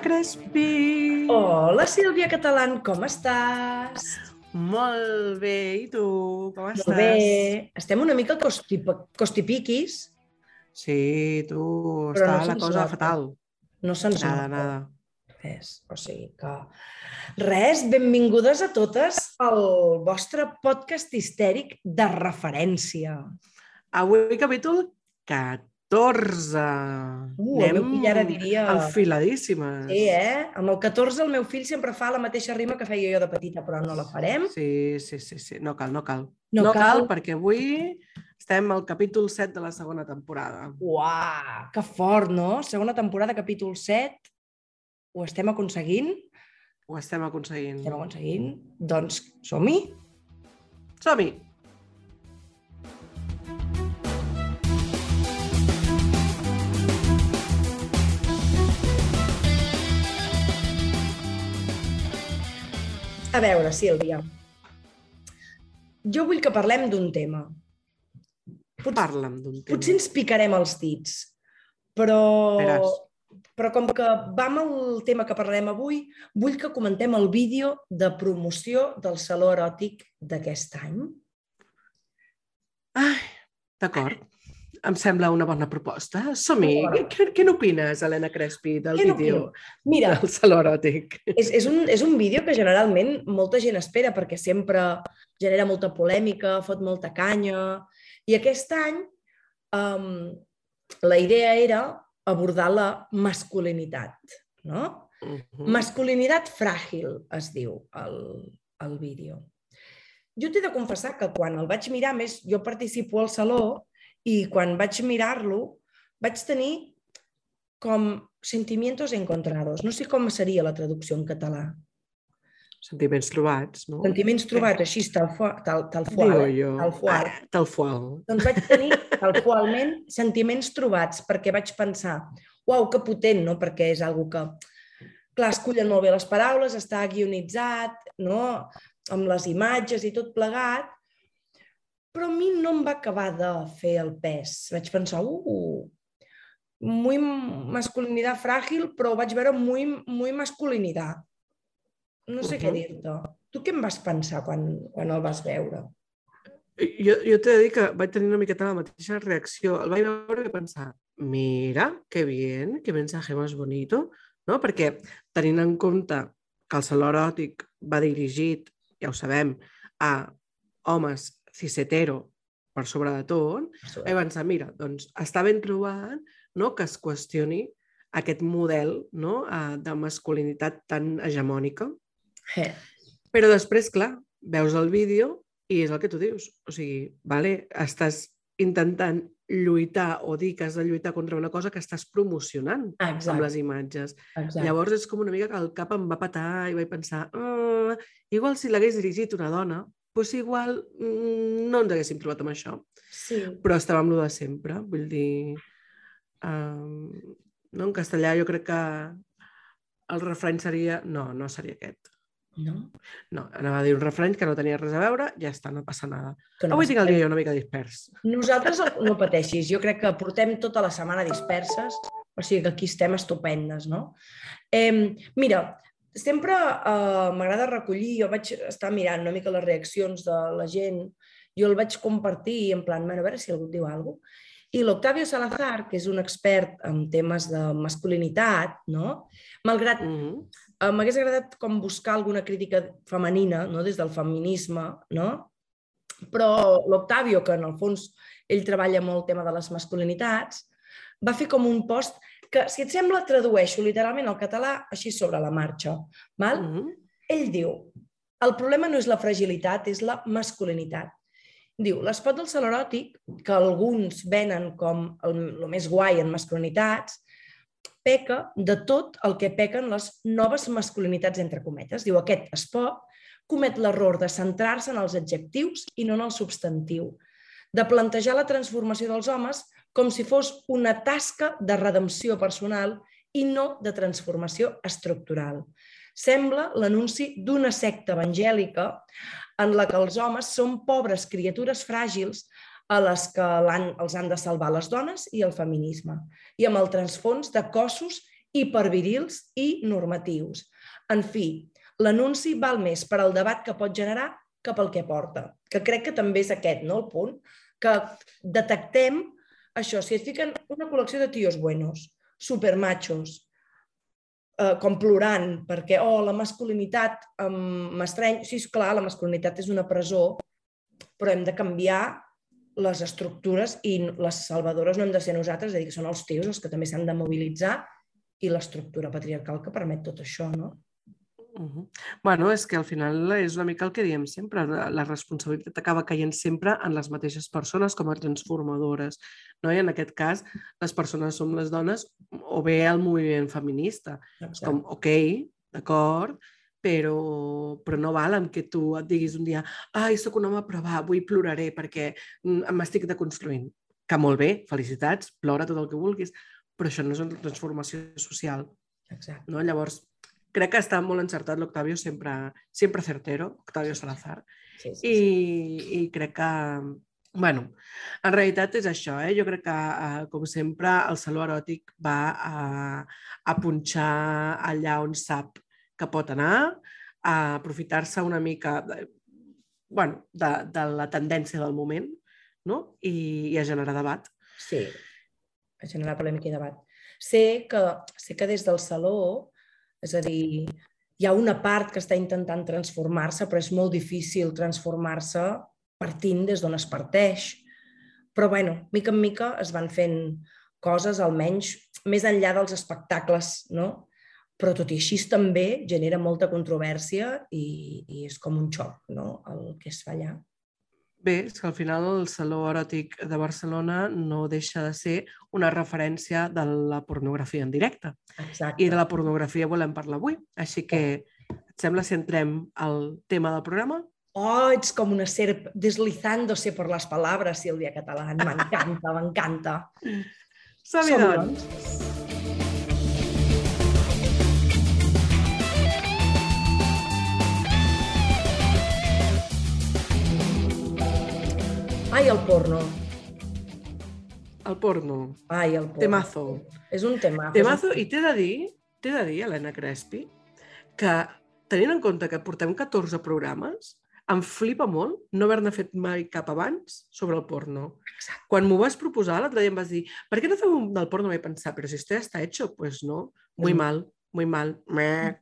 Crespi! Hola, Sílvia Catalán, com estàs? Molt bé, i tu? Com estàs? Molt bé. Estem una mica costip costipiquis. Sí, tu, Però està no la cosa nota. fatal. No se'ns Nada, nota. nada. Res. O sigui que... Res, benvingudes a totes al vostre podcast histèric de referència. Avui capítol 14. Uh, el meu fill ara diria- Enfiladíssimes. Sí, eh? Amb el 14 el meu fill sempre fa la mateixa rima que feia jo de petita, però no la farem. Sí, sí, sí, sí. No cal, no cal. No no cal cal. perquè avui estem al capítol 7 de la segona temporada. Uau, que fort, no? Segona temporada, capítol 7. Ho estem aconseguint? Ho estem aconseguint. Estem aconseguint? Doncs som-hi. Som-hi! A veure, Sílvia, jo vull que parlem d'un tema. Pot, Parla'm d'un tema. potser ens picarem els dits, però, Veràs. però com que va amb el tema que parlarem avui, vull que comentem el vídeo de promoció del Saló Eròtic d'aquest any. Ai, d'acord. Em sembla una bona proposta. Som-hi. Què, què n'opines, Helena Crespi, del Què vídeo? Mira, del saló eròtic? és, és, un, és un vídeo que generalment molta gent espera perquè sempre genera molta polèmica, fot molta canya. I aquest any um, la idea era abordar la masculinitat. No? Mhm. Masculinitat fràgil, es diu el, el vídeo. Jo t'he de confessar que quan el vaig mirar, més, jo participo al saló i quan vaig mirar-lo vaig tenir com sentimientos encontrados. No sé com seria la traducció en català. Sentiments trobats, no? Sentiments trobats així, tal, tal, tal qual. Digo eh? jo. Tal qual. Ah, tal qual. Doncs vaig tenir, tal qualment, sentiments trobats, perquè vaig pensar, uau, que potent, no? Perquè és algo que, clar, es cullen molt bé les paraules, està guionitzat, no? amb les imatges i tot plegat, però a mi no em va acabar de fer el pes. Vaig pensar, uh, muy masculinitat fràgil, però vaig veure muy, muy masculinitat. No sé què Mhm. dir-te. Tu què em vas pensar quan, quan el vas veure? Jo, jo t'he de dir que vaig tenir una miqueta la mateixa reacció. El vaig veure i pensar, mira, que bien, que mensaje más bonito, no? Perquè tenint en compte que el saló eròtic va dirigit, ja ho sabem, a homes cis-hetero per sobre de tot, vaig pensar, mira, doncs està ben trobat no, que es qüestioni aquest model no, eh, de masculinitat tan hegemònica, Eh. però després, clar, veus el vídeo i és el que tu dius. O sigui, vale, estàs intentant lluitar o dir que has de lluitar contra una cosa que estàs promocionant amb Exacte, les imatges. exacte. Llavors és com una mica que el cap em va patar i vaig pensar ah, igual si l'hagués dirigit una dona, doncs igual mm, no ens haguéssim trobat amb això. Sí. Però estava amb lo de sempre, vull dir... Um, no, en castellà jo crec que el refrany seria... No, no seria aquest. No? No, anava a dir un refrany que no tenia res a veure, ja està, no passa nada. Que no Avui tinc el dia una mica dispers. Nosaltres no pateixis, jo crec que portem tota la setmana disperses, o sigui que aquí estem estupendes, no? Eh, mira, sempre eh, m'agrada recollir, jo vaig estar mirant una mica les reaccions de la gent, jo el vaig compartir en plan, bueno, a veure si algú diu alguna cosa, i l'Octavio Salazar, que és un expert en temes de masculinitat, no? malgrat Mm -hmm. eh, m'hagués agradat com buscar alguna crítica femenina, no? des del feminisme, no? però l'Octavio, que en el fons ell treballa molt el tema de les masculinitats, va fer com un post que, si et sembla, tradueixo literalment al català així sobre la marxa. Val? Mm -hmm. Ell diu, el problema no és la fragilitat, és la masculinitat. Diu, l'espot del saló eròtic, que alguns venen com el, el més guai en masculinitats, peca de tot el que pequen les noves masculinitats, entre cometes. Diu, aquest espot comet l'error de centrar-se en els adjectius i no en el substantiu, de plantejar la transformació dels homes com si fos una tasca de redempció personal i no de transformació estructural. Sembla l'anunci d'una secta evangèlica en la que els homes són pobres criatures fràgils a les que han, els han de salvar les dones i el feminisme, i amb el transfons de cossos hipervirils i normatius. En fi, l'anunci val més per al debat que pot generar que pel que porta. Que crec que també és aquest, no?, el punt, que detectem això, si et fiquen una col·lecció de tios buenos, supermachos, eh, com plorant, perquè, oh, la masculinitat m'estreny. Sí, és clar, la masculinitat és una presó, però hem de canviar les estructures i les salvadores no hem de ser nosaltres, és a dir, que són els tios els que també s'han de mobilitzar i l'estructura patriarcal que permet tot això, no? Uh -huh. bueno, és que al final és una mica el que diem sempre, la responsabilitat acaba caient sempre en les mateixes persones com a transformadores, no? i en aquest cas les persones som les dones o bé el moviment feminista. Exacte. És com, ok, d'acord, però, però no val en que tu et diguis un dia ai, sóc un home, però va, avui ploraré perquè mm, m'estic deconstruint. Que molt bé, felicitats, plora tot el que vulguis, però això no és una transformació social. Exacte. No? Llavors, crec que està molt encertat l'Octavio, sempre, sempre certero, Octavio Salazar, sí, sí, sí. I, i crec que, bueno, en realitat és això, eh? jo crec que, eh, com sempre, el saló eròtic va a, a punxar allà on sap que pot anar, a aprofitar-se una mica de, bueno, de, de la tendència del moment no? I, i a generar debat. Sí, a generar polèmica i debat. Sé que, sé que des del saló és a dir, hi ha una part que està intentant transformar-se, però és molt difícil transformar-se partint des d'on es parteix. Però, bueno, mica en mica es van fent coses, almenys més enllà dels espectacles, no? Però tot i així també genera molta controvèrsia i, i és com un xoc, no?, el que es fa allà. Bé, és que al final el Saló Eròtic de Barcelona no deixa de ser una referència de la pornografia en directe. Exacte. I de la pornografia volem parlar avui. Així que, et sembla si entrem al tema del programa? Oh, ets com una serp deslizándose por las palabras, Sílvia Catalán. M'encanta, m'encanta. Som-hi, Som doncs. doncs. Ai, el porno. El porno. Ai, el porno. Temazo. És un temazo. Temazo, i t'he de dir, t'he de dir, Helena Crespi, que tenint en compte que portem 14 programes, em flipa molt no haver-ne fet mai cap abans sobre el porno. Exacte. Quan m'ho vas proposar, l'altre dia em vas dir per què no fem un del porno? Vaig pensar, però si esto ya está hecho, pues no. Muy mm. mal, muy mal. Meh.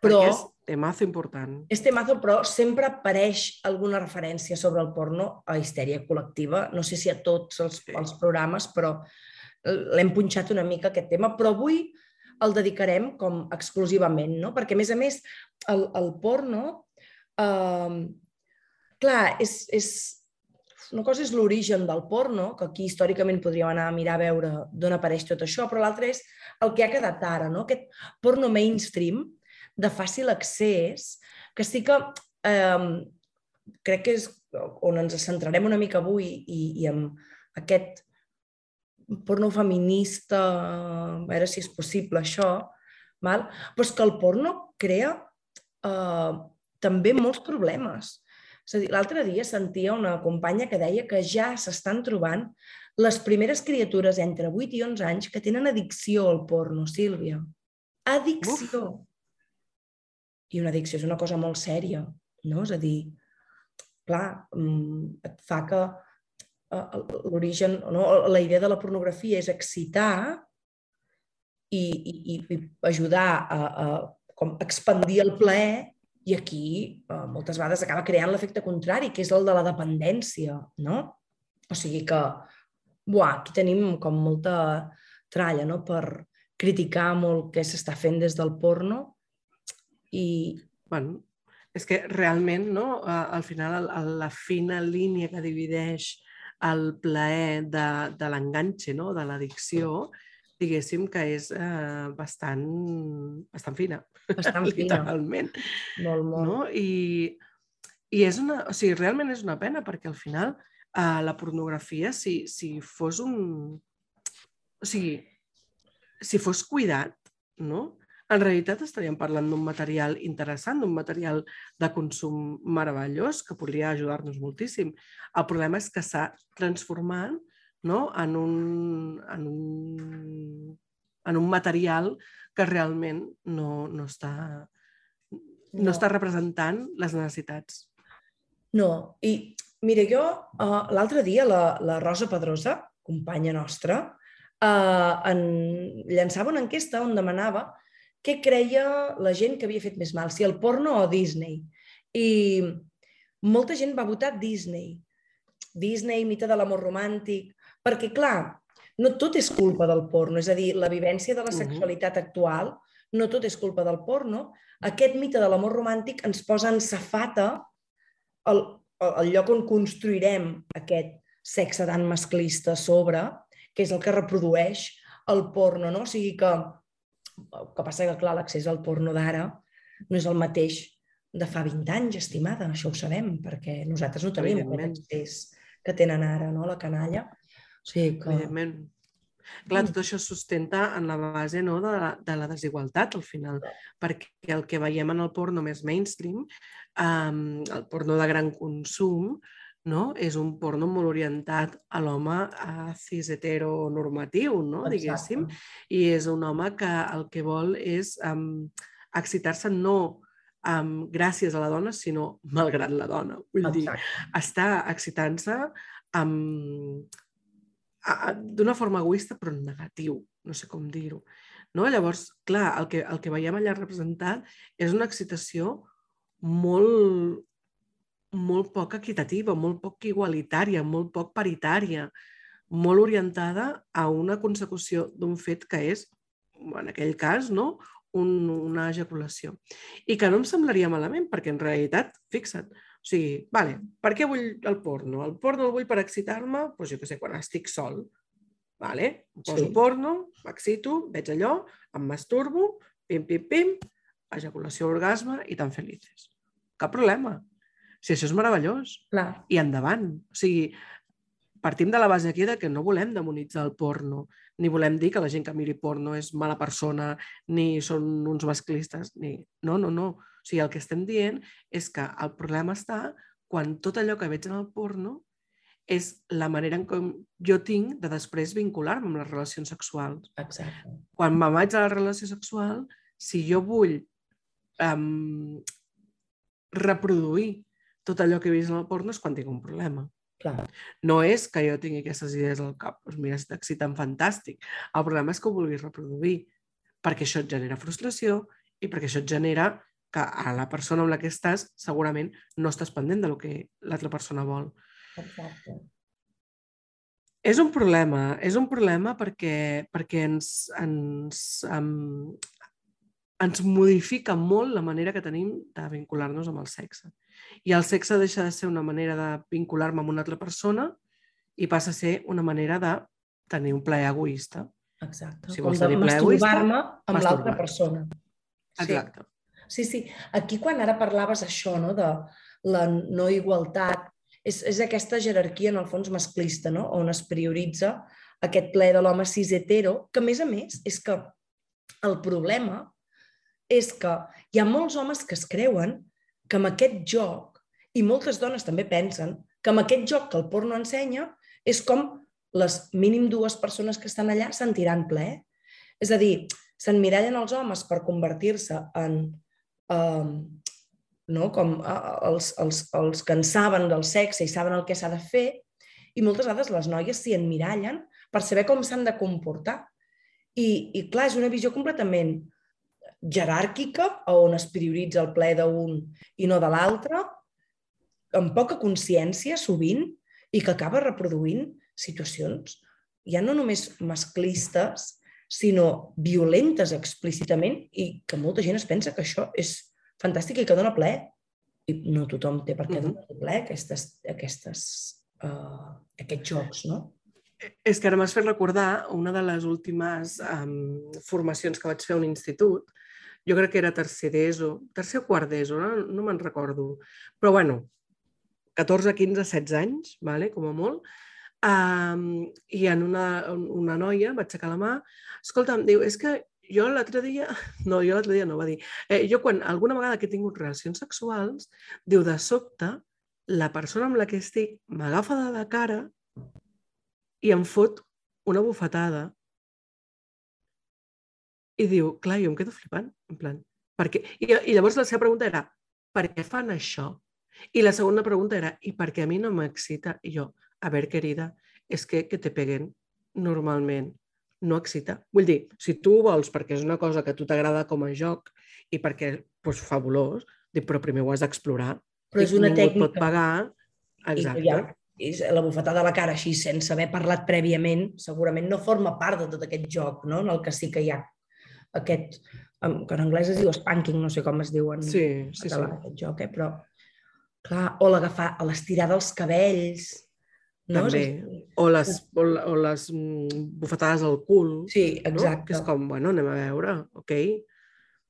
Però... És temazo important. És temazo, però sempre apareix alguna referència sobre el porno a histèria col·lectiva. No sé si a tots els, sí. els programes, però l'hem punxat una mica aquest tema, però avui el dedicarem com exclusivament, no? Perquè, a més a més, el, el porno... Eh, clar, és, és, una cosa és l'origen del porno, que aquí històricament podríem anar a mirar a veure d'on apareix tot això, però l'altre és el que ha quedat ara, no? aquest porno mainstream, de fàcil accés, que sí que eh, crec que és on ens centrarem una mica avui i, i amb aquest porno feminista, a veure si és possible això, val? però és que el porno crea eh, també molts problemes. És a dir, l'altre dia sentia una companya que deia que ja s'estan trobant les primeres criatures entre 8 i 11 anys que tenen addicció al porno, Sílvia. Addicció. Uf i una addicció és una cosa molt sèria, no? És a dir, clar, mm, et fa que eh, l'origen, no? la idea de la pornografia és excitar i, i, i ajudar a, a com expandir el plaer i aquí eh, moltes vegades acaba creant l'efecte contrari, que és el de la dependència, no? O sigui que, buah, aquí tenim com molta tralla, no?, per criticar molt què s'està fent des del porno i, bueno, és que realment, no? al final, la fina línia que divideix el plaer de, de l'enganxe, no? de l'addicció, diguéssim que és eh, bastant, bastant fina. Bastant fina. Literalment. Molt, molt. No? I, I és una, o sigui, realment és una pena perquè al final eh, la pornografia, si, si fos un... O sigui, si fos cuidat, no? En realitat estaríem parlant d'un material interessant, d'un material de consum meravellós que podria ajudar-nos moltíssim. El problema és que s'ha transformat no? en, un, en, un, en un material que realment no, no, està, no, No. està representant les necessitats. No, i mira, jo uh, l'altre dia la, la Rosa Pedrosa, companya nostra, uh, en, llançava una enquesta on demanava què creia la gent que havia fet més mal, si el porno o Disney. I molta gent va votar Disney. Disney, mite de l'amor romàntic, perquè, clar, no tot és culpa del porno, és a dir, la vivència de la Mhm. sexualitat actual, no tot és culpa del porno. Aquest mite de l'amor romàntic ens posa en safata el, el lloc on construirem aquest sexe tan masclista sobre, que és el que reprodueix el porno, no? O sigui que, el que passa que, clar, l'accés al porno d'ara no és el mateix de fa 20 anys, estimada, això ho sabem, perquè nosaltres no tenim aquest Evidentment. accés que tenen ara, no?, la canalla. O sigui que... Evidentment. Clar, tot això es sustenta en la base no, de, la, de la desigualtat, al final, perquè el que veiem en el porno més mainstream, um, el porno de gran consum, no? és un porno molt orientat a l'home a cis heteronormatiu, no? diguéssim, i és un home que el que vol és um, excitar-se no um, gràcies a la dona, sinó malgrat la dona. Vull dir, Exacte. està excitant-se a- d'una forma egoista però negatiu, no sé com dir-ho. No? Llavors, clar, el que, el que veiem allà representat és una excitació molt, molt poc equitativa, molt poc igualitària, molt poc paritària, molt orientada a una consecució d'un fet que és, en aquell cas, no? Un, una ejaculació. I que no em semblaria malament, perquè en realitat, fixa't, o sigui, vale, per què vull el porno? El porno el vull per excitar-me, doncs jo què sé, quan estic sol. Vale? Em poso Sí. porno, m'excito, veig allò, em masturbo, pim, pim, pim, ejaculació, orgasme i tan felices. Cap problema. Si això és meravellós. Clar, I endavant. O sigui, partim de la base aquí de que no volem demonitzar el porno, ni volem dir que la gent que miri porno és mala persona, ni són uns masclistes, ni... No, no, no. O sigui, el que estem dient és que el problema està quan tot allò que veig en el porno és la manera en com jo tinc de després vincular-me amb les relacions sexuals. exacte. Quan me'n vaig a la relació sexual, si jo vull um, reproduir tot allò que he vist en el porno és quan tinc un problema. Clar, No és que jo tingui aquestes idees al cap. Doncs mira, si t'exciten, fantàstic. El problema és que ho vulguis reproduir, perquè això et genera frustració i perquè això et genera que a la persona amb la que estàs segurament no estàs pendent del que l'altra persona vol. exacte. És un problema, és un problema perquè, perquè ens, ens, um, ens modifica molt la manera que tenim de vincular-nos amb el sexe. I el sexe deixa de ser una manera de vincular-me amb una altra persona i passa a ser una manera de tenir un plaer egoista. Exacte. Si vols tenir plaer egoista, masturbar-me amb l'altra persona. Sí. Exacte. Sí, sí. Aquí quan ara parlaves això, no?, de la no igualtat, és, és aquesta jerarquia, en el fons, masclista, no?, on es prioritza aquest ple de l'home cis hetero, que a més a més és que el problema és que hi ha molts homes que es creuen que amb aquest joc, i moltes dones també pensen que amb aquest joc que el porno ensenya és com les mínim dues persones que estan allà sentiran ple. És a dir, s'emmirallen els homes per convertir-se en um, no? com els, els, els que en saben del sexe i saben el que s'ha de fer, i moltes vegades les noies s'hi emmirallen per saber com s'han de comportar. I, I clar, és una visió completament jeràrquica, on es prioritza el ple d'un i no de l'altre, amb poca consciència, sovint, i que acaba reproduint situacions ja no només masclistes, sinó violentes explícitament i que molta gent es pensa que això és fantàstic i que dona ple. I no tothom té per què Mhm. donar ple aquestes, aquestes, uh, aquests jocs, no? És que ara m'has fet recordar una de les últimes um, formacions que vaig fer a un institut. Jo crec que era tercer d'ESO, tercer o quart d'ESO, no, no me'n recordo. Però bueno, 14, 15, 16 anys, vale, com a molt. Um, I en una, una noia va aixecar la mà, escolta, em diu, és que jo l'altre dia, no, jo l'altre dia no, va dir, eh, jo quan alguna vegada que he tingut relacions sexuals, diu, de sobte, la persona amb la que estic m'agafa de la cara i em fot una bufetada I diu, clar, jo em quedo flipant, en plan, per què? I, I llavors la seva pregunta era, per què fan això? I la segona pregunta era, i per què a mi no m'excita? I jo, a veure, querida, és que que te peguen normalment no excita. Vull dir, si tu ho vols perquè és una cosa que a tu t'agrada com a joc i perquè, doncs, fabulós, dic, però primer ho has d'explorar. Però és una Ningú tècnica. pot pagar. Exacte. I ja, és la bufetada a la cara així, sense haver parlat prèviament, segurament no forma part de tot aquest joc, no? en el que sí que hi ha aquest, que en anglès es diu spanking, no sé com es diu en Sí, sí, sí. català, aquest joc, eh? però clar, o l'agafar, o l'estirar dels cabells, no? També. O les, o, o les mm, bufetades al cul. Sí, no? exacte. Que és com, bueno, anem a veure, ok?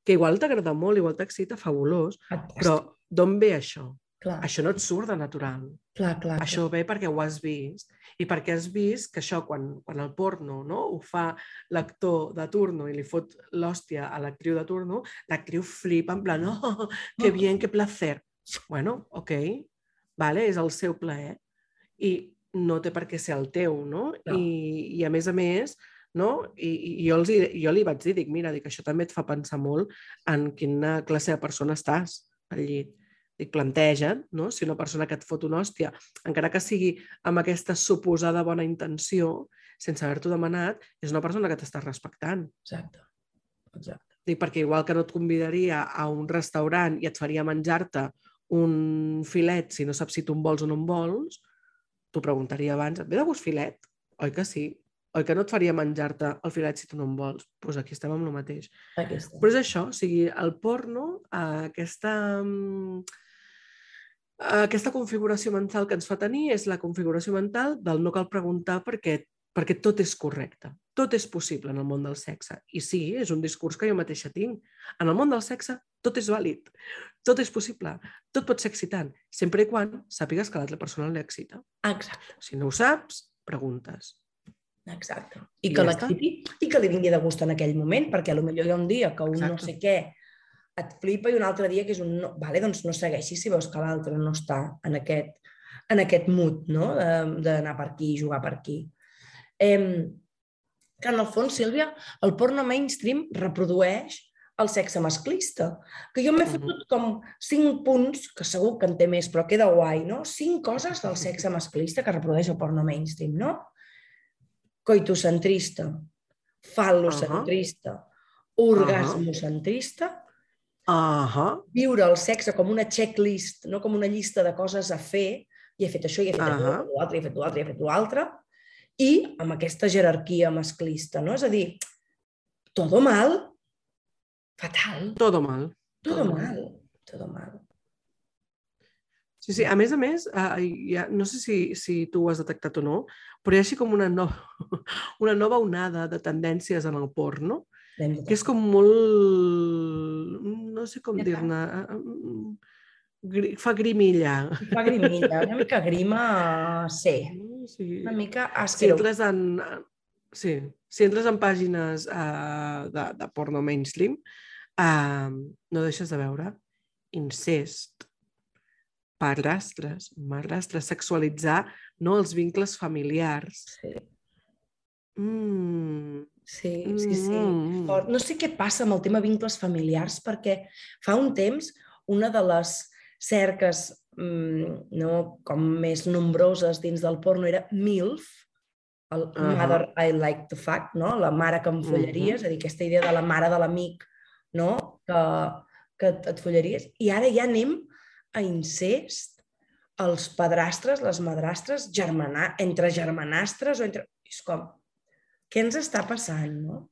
Que igual t'agrada molt, igual t'excita, fabulós, Fantàstic. però d'on ve això? Clar, Això no et surt de natural. clar, clar, Això ve perquè ho has vist i perquè has vist que això, quan, quan el porno no, ho fa l'actor de turno i li fot l'hòstia a l'actriu de turno, l'actriu flipa en plan, oh, que bien, que placer. Bueno, ok, vale, és el seu plaer i no té per què ser el teu, no? No. I, I a més a més, no? I, i jo, els, jo li vaig dir, dic, mira, dic, això també et fa pensar molt en quina classe de persona estàs al llit. Dic, planteja't, no? si una persona que et fot una hòstia, encara que sigui amb aquesta suposada bona intenció, sense haver-t'ho demanat, és una persona que t'està respectant. Exacte. Exacte. Dic, perquè igual que no et convidaria a un restaurant i et faria menjar-te un filet si no saps si tu en vols o no en vols, t'ho preguntaria abans, et ve de gust filet? Oi que sí? Oi que no et faria menjar-te el filet si tu no en vols? Doncs pues aquí estem amb el mateix. Aquesta. Però és això, o sigui, el porno, eh, aquesta, mm, aquesta configuració mental que ens fa tenir és la configuració mental del no cal preguntar perquè, perquè tot és correcte. Tot és possible en el món del sexe. I sí, és un discurs que jo mateixa tinc. En el món del sexe tot és vàlid, tot és possible, tot pot ser excitant, sempre i quan sàpigues que a l'altra persona li excita. Exacte. Si no ho saps, preguntes. Exacte. I I que ja l'exciti i que li vingui de gust en aquell moment, perquè potser hi ha un dia que un no Exacte. sé què et flipa i un altre dia que és un no. Vale, doncs no segueixis si veus que l'altre no està en aquest, en aquest mood no? De- d'anar per aquí i jugar per aquí. Eh, que en el fons, Sílvia, el porno mainstream reprodueix el sexe masclista. Que jo m'he fotut com cinc punts, que segur que en té més, però queda guai, no? Cinc coses del sexe masclista que reprodueix el porno mainstream, no? Coitocentrista, fal·locentrista, orgasmocentrista, Ahà, viure el sexe com una checklist, no com una llista de coses a fer, i he fet això, i he fet he fet l'altre, i he fet l'altre, i he fet l'altre, i amb aquesta jerarquia masclista, no? És a dir, todo mal, fatal, todo mal. todo Todo mal, todo mal. Sí, sí. A més a més, eh, hi ha, no sé si, si tu ho has detectat o no, però hi ha així com una nova, una nova onada de tendències en el porno, que és com molt... no sé com dir-ne... eh, mm, gri- Fa grimilla. Fa grimilla, una mica grima, sí? Sí. una mica Si asquerosa. entres en... Sí, si entres en pàgines uh, de, de porno mainstream, uh, no deixes de veure incest, padrastres, madrastres, sexualitzar no, els vincles familiars. Sí, Mm, sí, sí. sí. mm, fort. No sé què passa amb el tema vincles familiars, perquè fa un temps una de les cerques mm, no, com més nombroses dins del porno era MILF, el Ahà. Mother I Like to Fuck, no? la mare que em follaries, és a dir, aquesta idea de la mare de l'amic no? que, que et, follaries. I ara ja anem a incest, els padrastres, les madrastres, germana, entre germanastres o entre... És com, què ens està passant, no?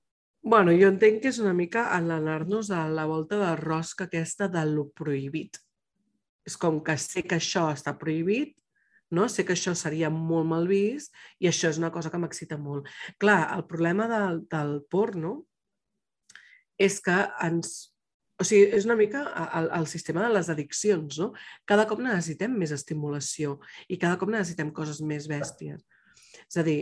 Bueno, jo entenc que és una mica en anar-nos a la volta de rosca aquesta de lo prohibit. És com que sé que això està prohibit, no? sé que això seria molt mal vist i això és una cosa que m'excita molt. Clar, el problema del, del porno és que ens... O sigui, és una mica el, el sistema de les addiccions, no? Cada cop necessitem més estimulació i cada cop necessitem coses més bèsties. És a dir,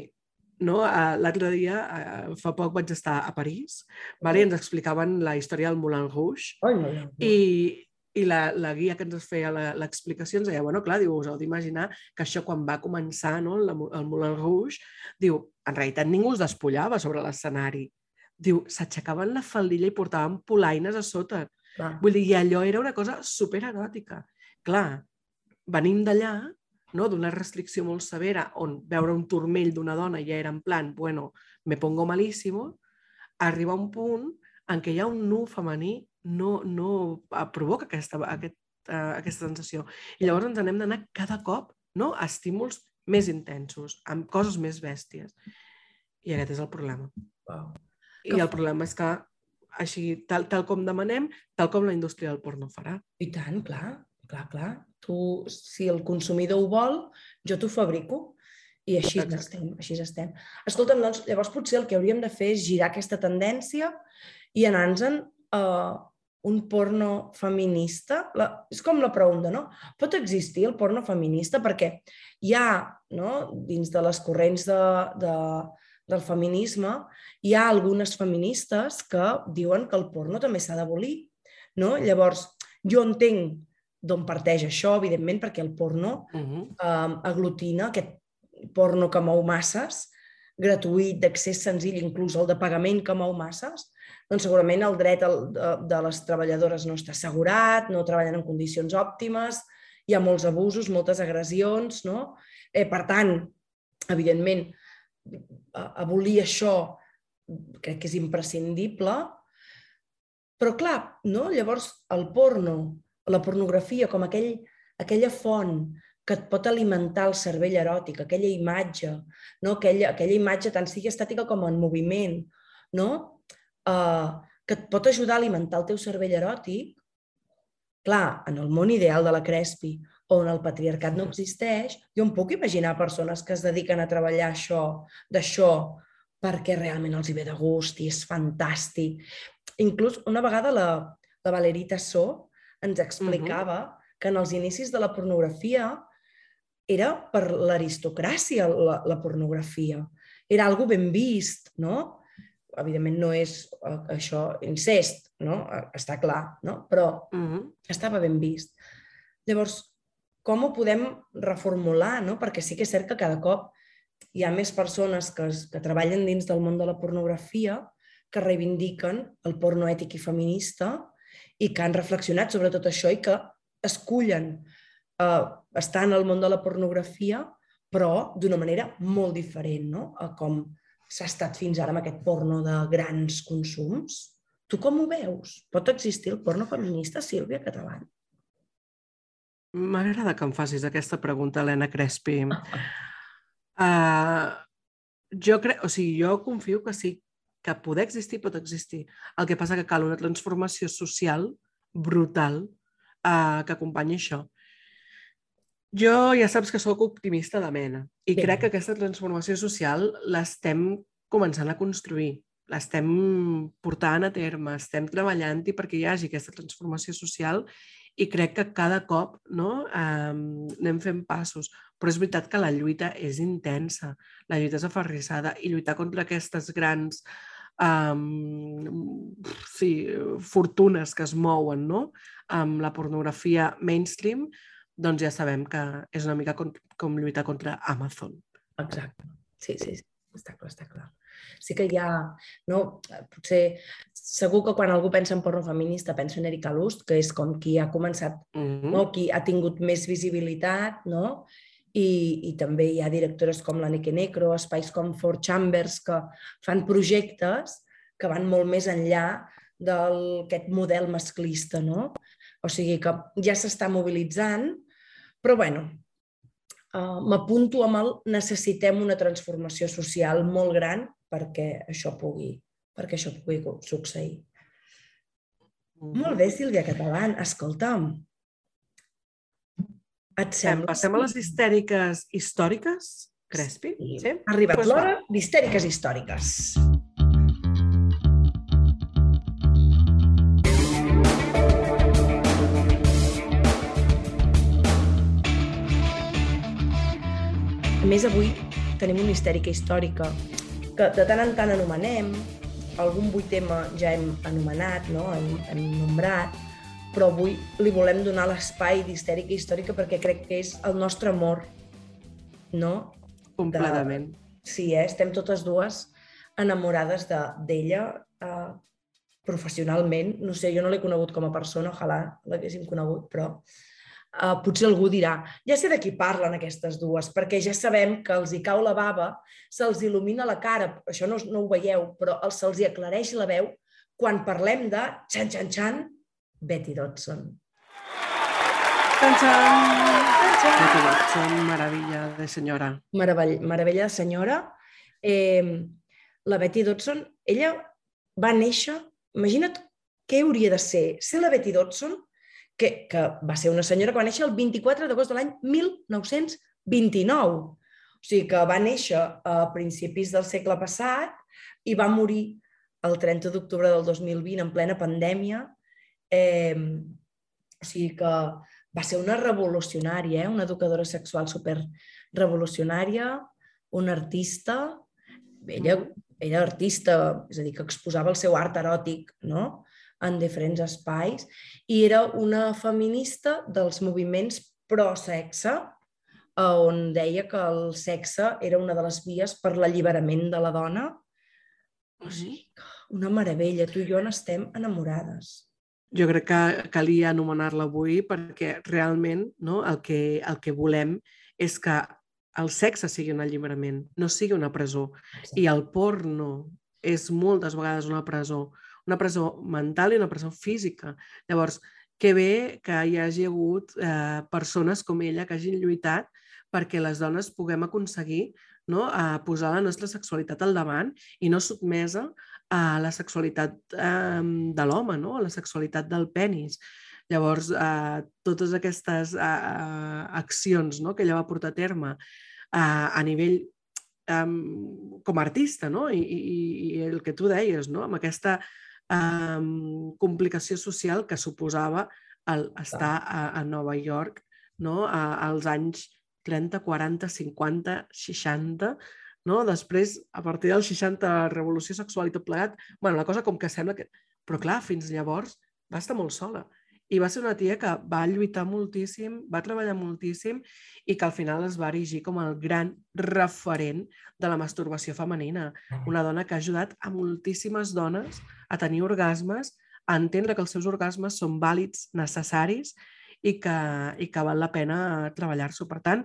no? L'altre dia, eh, fa poc vaig estar a París, vale? i ens explicaven la història del Moulin Rouge Ai, no, no. i, i la, la guia que ens feia l'explicació ens deia, bueno, clar, diu, us heu d'imaginar que això quan va començar no, Mo- el Moulin Rouge, diu, en realitat ningú es despullava sobre l'escenari. diu, s'aixecaven la faldilla i portaven polaines a sota. Clar. Vull dir, i allò era una cosa supereròtica. Clar, venim d'allà, no? d'una restricció molt severa, on veure un turmell d'una dona ja era en plan, bueno, me pongo malísimo, arriba un punt en què hi ha un nu femení no, no provoca aquesta, aquest, uh, aquesta sensació. I llavors ens anem d'anar cada cop no? a estímuls més intensos, amb coses més bèsties. I aquest és el problema. Wow. I el problema és que així, tal, tal com demanem, tal com la indústria del porno farà. I tant, clar, clar, clar. Tu, si el consumidor ho vol, jo t'ho fabrico. I així Exacte. estem, així estem. Escolta'm, doncs, llavors potser el que hauríem de fer és girar aquesta tendència i anar-nos-en a un porno feminista. La, és com la pregunta, no? Pot existir el porno feminista? Perquè hi ha, no, dins de les corrents de, de, del feminisme, hi ha algunes feministes que diuen que el porno també s'ha d'abolir. No? Llavors, jo entenc d'on parteix això, evidentment, perquè el porno uh -huh. eh, aglutina aquest porno que mou masses, gratuït, d'accés senzill, inclús el de pagament que mou masses, doncs segurament el dret de, de les treballadores no està assegurat, no treballen en condicions òptimes, hi ha molts abusos, moltes agressions, no? Eh, per tant, evidentment, abolir això crec que és imprescindible, però clar, no? llavors el porno, la pornografia com aquell, aquella font que et pot alimentar el cervell eròtic, aquella imatge, no? aquella, aquella imatge tant sigui estàtica com en moviment, no? Uh, que et pot ajudar a alimentar el teu cervell eròtic, clar, en el món ideal de la Crespi, on el patriarcat no existeix, jo em puc imaginar persones que es dediquen a treballar això, d'això, perquè realment els hi ve de gust i és fantàstic. Inclús una vegada la, la Valerita So ens explicava uh -huh. que en els inicis de la pornografia era per l'aristocràcia la, la pornografia. Era algo ben vist, no? Evidentment no és uh, això incest, no? Està clar, no? Però uh -huh. estava ben vist. Llavors, com ho podem reformular, no? perquè sí que és cert que cada cop hi ha més persones que, que treballen dins del món de la pornografia que reivindiquen el porno ètic i feminista i que han reflexionat sobre tot això i que escullen eh, estar en el món de la pornografia però d'una manera molt diferent no? a com s'ha estat fins ara amb aquest porno de grans consums. Tu com ho veus? Pot existir el porno feminista, Sílvia Catalán? M'agrada que em facis aquesta pregunta, Helena Crespi. Uh, jo crec, o sigui, jo confio que sí, que poder existir pot existir. El que passa que cal una transformació social brutal uh, que acompanyi això. Jo ja saps que sóc optimista de mena i sí. crec que aquesta transformació social l'estem començant a construir, l'estem portant a terme, estem treballant-hi perquè hi hagi aquesta transformació social i crec que cada cop no, um, anem fent passos. Però és veritat que la lluita és intensa, la lluita és aferrissada i lluitar contra aquestes grans um, sí, fortunes que es mouen no? amb la pornografia mainstream, doncs ja sabem que és una mica com, com lluitar contra Amazon. Exacte. Sí, sí, sí. Està clar, està clar sí que hi ha, no, potser, segur que quan algú pensa en porno feminista pensa en Erika Lust, que és com qui ha començat, mm -hmm. no, qui ha tingut més visibilitat, no? I, i també hi ha directores com la Nike Necro, espais com Four Chambers, que fan projectes que van molt més enllà d'aquest model masclista, no? O sigui que ja s'està mobilitzant, però bueno, uh, m'apunto amb el necessitem una transformació social molt gran perquè això pugui, perquè això pugui succeir. Mm. Molt bé, Sílvia Catalán. Escolta'm, et sembla... Passem a les histèriques històriques, Crespi? Sí. sí? Ha arribat pues l'hora d'histèriques històriques. A més, avui tenim una histèrica històrica que de tant en tant anomenem, algun vuit tema ja hem anomenat, no? hem, hem nombrat, però avui li volem donar l'espai d'histèrica històrica perquè crec que és el nostre amor, no? Completament. De... Sí, eh? estem totes dues enamorades d'ella eh, professionalment. No sé, jo no l'he conegut com a persona, ojalà l'haguéssim conegut, però eh, potser algú dirà, ja sé de qui parlen aquestes dues, perquè ja sabem que els hi cau la bava, se'ls il·lumina la cara, això no, no ho veieu, però se'ls hi aclareix la veu quan parlem de Chan Chan Chan, Betty Dodson. Betty Dodson, meravella de senyora. Meravell, meravella de senyora. Eh, la Betty Dodson, ella va néixer, imagina't què hauria de ser, ser la Betty Dodson, que, que va ser una senyora que va néixer el 24 d'agost de l'any 1929. O sigui que va néixer a principis del segle passat i va morir el 30 d'octubre del 2020 en plena pandèmia. Eh, o sigui que va ser una revolucionària, eh? una educadora sexual super revolucionària, una artista, ella, ella artista, és a dir, que exposava el seu art eròtic no? en diferents espais, i era una feminista dels moviments pro-sexe, on deia que el sexe era una de les vies per l'alliberament de la dona. O sigui, una meravella, tu i jo n'estem enamorades. Jo crec que calia anomenar-la avui perquè realment no, el, que, el que volem és que el sexe sigui un alliberament, no sigui una presó. I el porno és moltes vegades una presó, una presó mental i una presó física. Llavors, que bé que hi hagi hagut eh, persones com ella que hagin lluitat perquè les dones puguem aconseguir no, a posar la nostra sexualitat al davant i no sotmesa a la sexualitat eh, de l'home, no? a la sexualitat del penis. Llavors, eh, totes aquestes eh, accions no? que ella va portar a terme eh, a nivell eh, com a artista, no? I, i, i el que tu deies, no? amb aquesta eh, complicació social que suposava el estar a, a Nova York no? a, als anys 30, 40, 50, 60, no? Després, a partir dels 60, revolució sexual i tot plegat, bueno, la cosa com que sembla que... Però clar, fins llavors va estar molt sola. I va ser una tia que va lluitar moltíssim, va treballar moltíssim i que al final es va erigir com el gran referent de la masturbació femenina. Una dona que ha ajudat a moltíssimes dones a tenir orgasmes, a entendre que els seus orgasmes són vàlids, necessaris i que, i que val la pena treballar-s'ho. Per tant,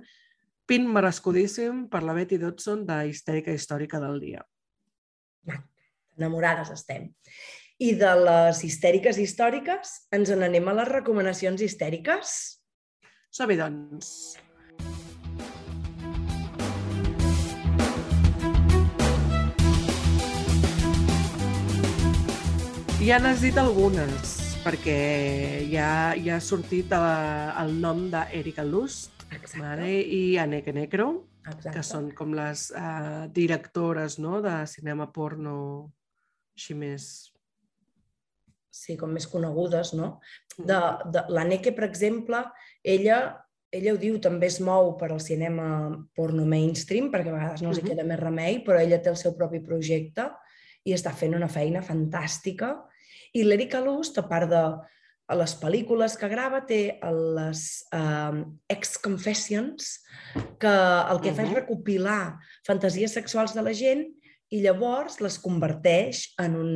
pin merescudíssim per la Betty Dodson de Histèrica Històrica del dia. Enamorades estem. I de les histèriques històriques ens n'anem a les recomanacions histèriques? Som-hi, doncs. Ja n'has dit algunes, perquè ja, ja ha sortit el, el nom d'Erika Lust vale? i Aneke Necro, Exacte. que són com les uh, directores no? de cinema porno així més sí, com més conegudes, no? De, de, la Neke, per exemple, ella, ella ho diu, també es mou per al cinema porno mainstream, perquè a vegades no els hi queda més remei, però ella té el seu propi projecte i està fent una feina fantàstica. I l'Erika Lust, a part de a les pel·lícules que grava, té les uh, ex-confessions, que el que uh -huh. fa és recopilar fantasies sexuals de la gent i llavors les converteix en un,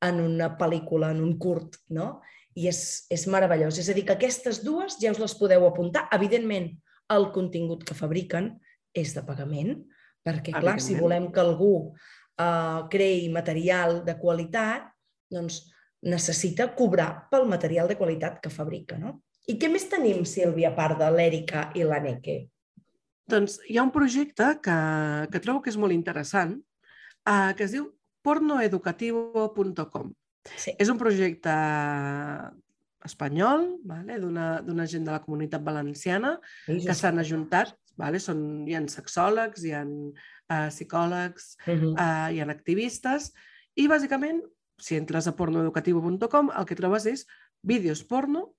en una pel·lícula, en un curt, no? I és, és meravellós. És a dir, que aquestes dues ja us les podeu apuntar. Evidentment, el contingut que fabriquen és de pagament, perquè, clar, si volem que algú uh, creï material de qualitat, doncs necessita cobrar pel material de qualitat que fabrica, no? I què més tenim, Sílvia, a part de l'Èrica i la Neke? Doncs hi ha un projecte que, que trobo que és molt interessant, uh, que es diu pornoeducativo.com. Sí. És un projecte espanyol, vale? d'una gent de la comunitat valenciana, sí, que s'han ajuntat, vale? Són, hi ha sexòlegs, hi ha uh, psicòlegs, uh -huh. uh, hi ha activistes, i bàsicament, si entres a pornoeducativo.com, el que trobes és vídeos porno,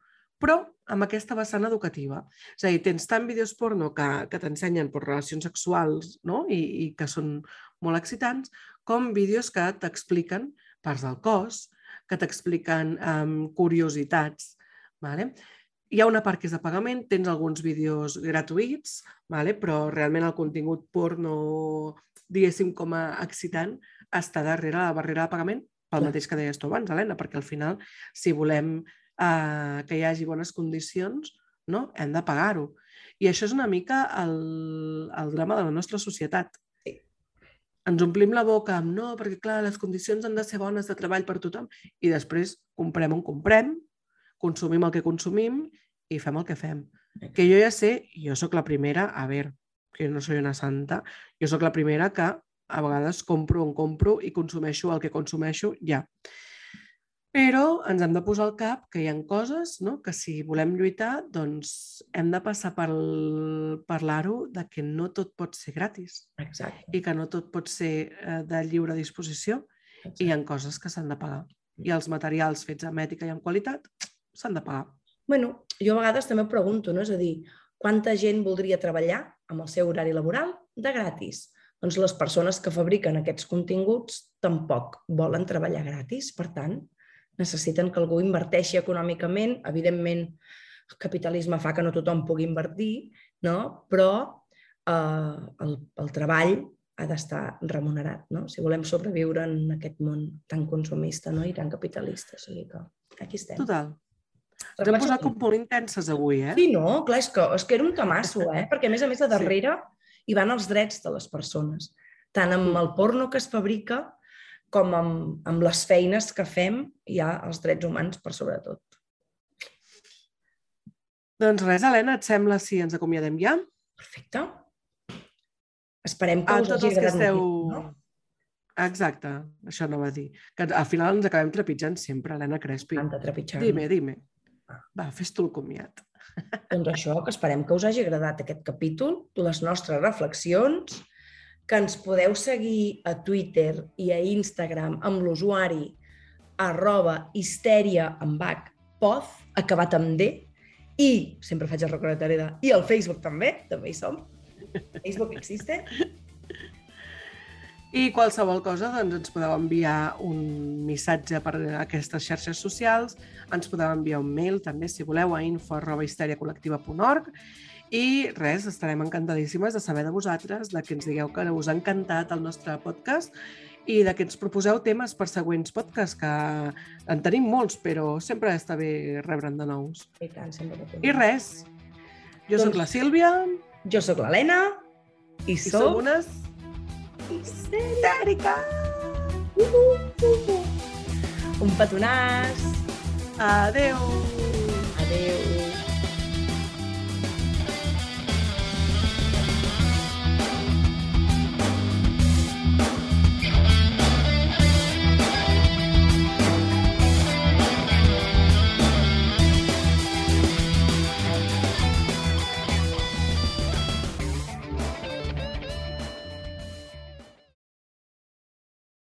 però amb aquesta vessant educativa. És a dir, tens tant vídeos porno que, que t'ensenyen per relacions sexuals no? I, i que són molt excitants, com vídeos que t'expliquen parts del cos, que t'expliquen um, curiositats. Vale? Hi ha una part que és de pagament, tens alguns vídeos gratuïts, vale? però realment el contingut porno diguéssim, com a excitant estar darrere la barrera de pagament pel mateix que deies tu abans, Helena, perquè al final, si volem eh, que hi hagi bones condicions, no? hem de pagar-ho. I això és una mica el, el drama de la nostra societat. Sí. Ens omplim la boca amb no, perquè clar, les condicions han de ser bones de treball per tothom i després comprem on comprem, consumim el que consumim i fem el que fem. Que jo ja sé, jo sóc la primera, a veure, que no soy una santa, jo sóc la primera que a vegades compro on compro i consumeixo el que consumeixo ja. Però ens hem de posar al cap que hi ha coses no? que si volem lluitar doncs hem de passar per parlar-ho de que no tot pot ser gratis Exacte. i que no tot pot ser eh, de lliure disposició i hi ha coses que s'han de pagar. I els materials fets amb ètica i amb qualitat s'han de pagar. bueno, jo a vegades també em pregunto, no? és a dir, quanta gent voldria treballar amb el seu horari laboral de gratis? Doncs les persones que fabriquen aquests continguts tampoc volen treballar gratis, per tant, necessiten que algú inverteixi econòmicament. Evidentment, el capitalisme fa que no tothom pugui invertir, no? però eh, el, el treball ha d'estar remunerat, no? si volem sobreviure en aquest món tan consumista no? i tan capitalista. O sigui que aquí estem. Total. Ens hem posat com molt intenses avui, eh? Sí, no? Clar, és que, és que era un tamasso, eh? Perquè, a més a més, a darrere hi van els drets de les persones. Tant amb el porno que es fabrica com amb, amb les feines que fem, hi ha els drets humans per sobre tot. Doncs res, Helena, et sembla si ens acomiadem ja? Perfecte. Esperem que A us hagi agradat esteu... no? Exacte, això no va dir. Que al final ens acabem trepitjant sempre, Helena Crespi. De trepitjar. Dime, dime. Va, fes tu el comiat. Doncs això, que esperem que us hagi agradat aquest capítol, les nostres reflexions, que ens podeu seguir a Twitter i a Instagram amb l'usuari arroba histèria amb bac poz, acabat amb D, i, sempre faig el recordatori de, i al Facebook també, també hi som. Facebook existe. I qualsevol cosa, doncs ens podeu enviar un missatge per aquestes xarxes socials, ens podeu enviar un mail també, si voleu, a info arroba histeriacol·lectiva.org i res, estarem encantadíssimes de saber de vosaltres, de que ens digueu que us ha encantat el nostre podcast i de que ens proposeu temes per següents podcasts, que en tenim molts, però sempre està bé rebre'n de nous. I tant, sempre que I res, jo Doncs- sóc la Sílvia. Jo sóc l'Helena i, i som sóc... unes histèriques. Un petonàs. Adeu! Adéu.